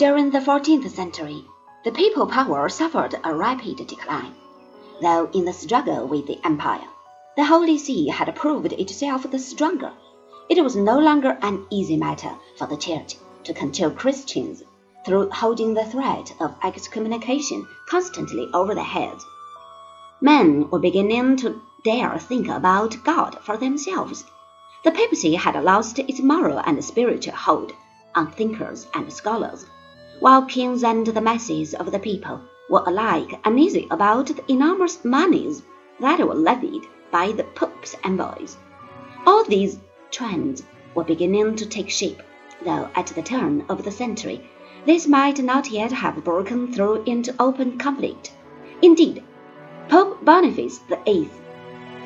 During the 14th century, the papal power suffered a rapid decline, though in the struggle with the empire, the Holy See had proved itself the stronger. It was no longer an easy matter for the Church to control Christians through holding the threat of excommunication constantly over their heads. Men were beginning to dare think about God for themselves. The papacy had lost its moral and spiritual hold on thinkers and scholars, while kings and the masses of the people were alike uneasy about the enormous monies that were levied by the Pope's envoys. All these trends were beginning to take shape, though at the turn of the century this might not yet have broken through into open conflict. Indeed, Pope Boniface VIII,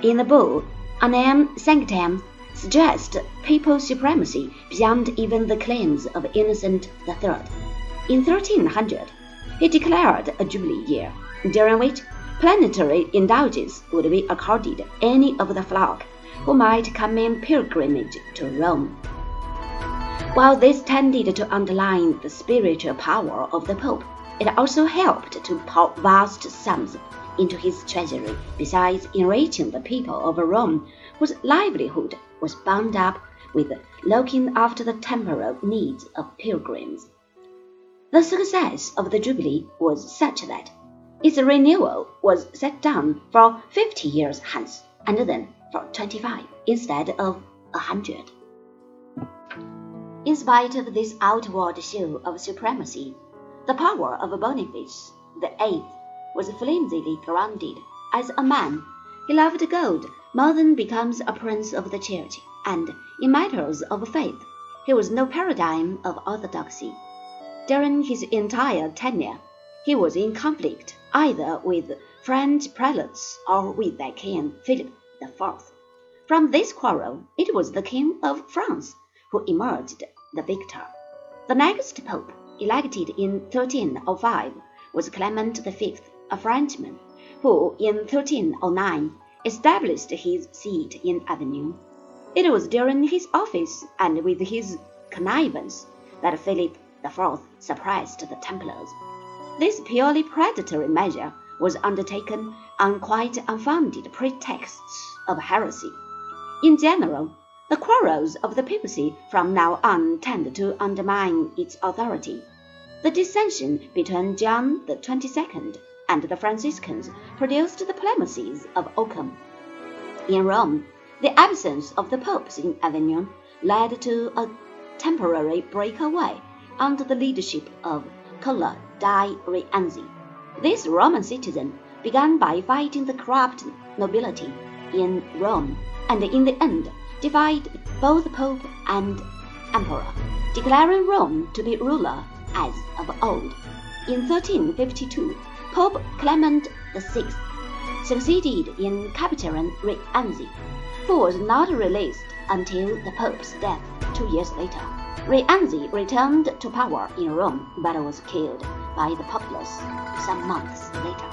in the bull Unam Sanctam, suggests papal supremacy beyond even the claims of Innocent III. In 1300, he declared a jubilee year, during which plenary indulgence would be accorded any of the flock who might come in pilgrimage to Rome. While this tended to underline the spiritual power of the Pope, it also helped to pour vast sums into his treasury, besides enriching the people of Rome, whose livelihood was bound up with looking after the temporal needs of pilgrims. The success of the Jubilee was such that its renewal was set down for fifty years hence, and then for twenty-five instead of a hundred. In spite of this outward show of supremacy, the power of Boniface VIII was flimsily grounded. As a man, he loved gold more than becomes a prince of the church, and in matters of faith, he was no paradigm of orthodoxy. During his entire tenure, he was in conflict either with French prelates or with their king Philip IV. From this quarrel, it was the King of France who emerged the victor. The next pope, elected in 1305, was Clement V, a Frenchman, who in 1309 established his seat in Avignon. It was during his office and with his connivance that Philip IV suppressed the Templars. This purely predatory measure was undertaken on quite unfounded pretexts of heresy. In general, the quarrels of the papacy from now on tend to undermine its authority. The dissension between John the Twenty-second and the Franciscans produced the pleasantries of Occam. In Rome, the absence of the popes in Avignon led to a temporary breakaway under the leadership of Cola di Rienzi. This Roman citizen began by fighting the corrupt nobility in Rome, and in the end defied both Pope and Emperor, declaring Rome to be ruler as of old. In 1352, Pope Clement VI succeeded in capturing Rienzi, who was not released until the Pope's death two years later. Rienzi returned to power in Rome but was killed by the populace some months later.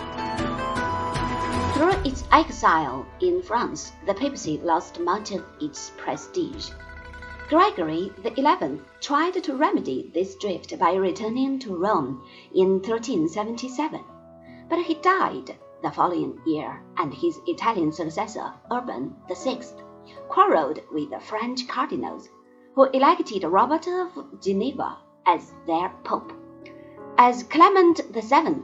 Through its exile in France, the papacy lost much of its prestige. Gregory XI tried to remedy this drift by returning to Rome in 1377, but he died the following year, and his Italian successor, Urban VI, quarreled with the French cardinals, who elected Robert of Geneva as their pope. As Clement VII,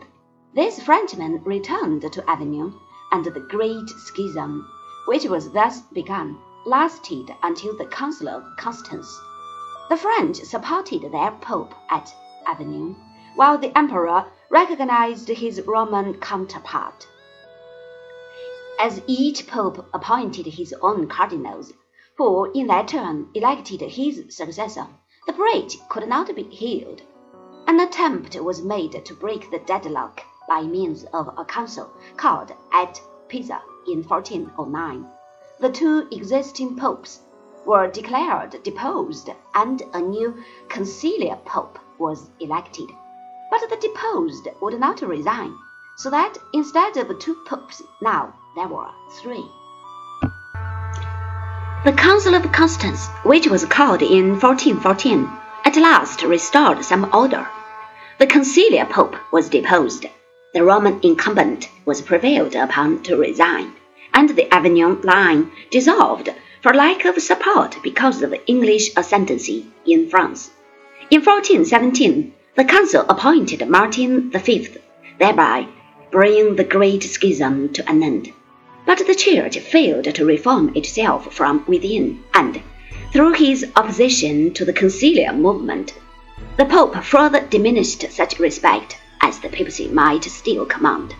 this Frenchman returned to Avignon and the Great Schism, which was thus begun, lasted until the Council of Constance. The French supported their Pope at Avignon, while the Emperor recognized his Roman counterpart. As each Pope appointed his own cardinals, who in their turn elected his successor, the breach could not be healed. An attempt was made to break the deadlock by means of a council called at Pisa in 1409. The two existing popes were declared deposed and a new conciliar pope was elected. But the deposed would not resign, so that instead of two popes now there were three. The Council of Constance, which was called in 1414, at last restored some order. the conciliar pope was deposed, the Roman incumbent was prevailed upon to resign, and the Avignon line dissolved for lack of support because of the English ascendancy in France. In 1417, the council appointed Martin V, thereby bringing the Great Schism to an end. But the Church failed to reform itself from within, and, through his opposition to the conciliar movement, the Pope further diminished such respect as the papacy might still command.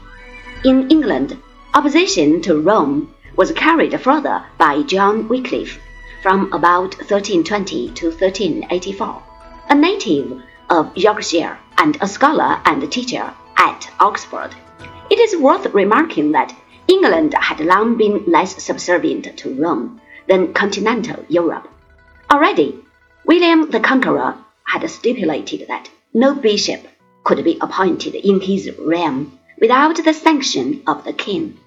In England, opposition to Rome was carried further by John Wycliffe from about 1320 to 1384, a native of Yorkshire and a scholar and teacher at Oxford. It is worth remarking that England had long been less subservient to Rome than continental Europe. Already, William the Conqueror had stipulated that no bishop could be appointed in his realm without the sanction of the king.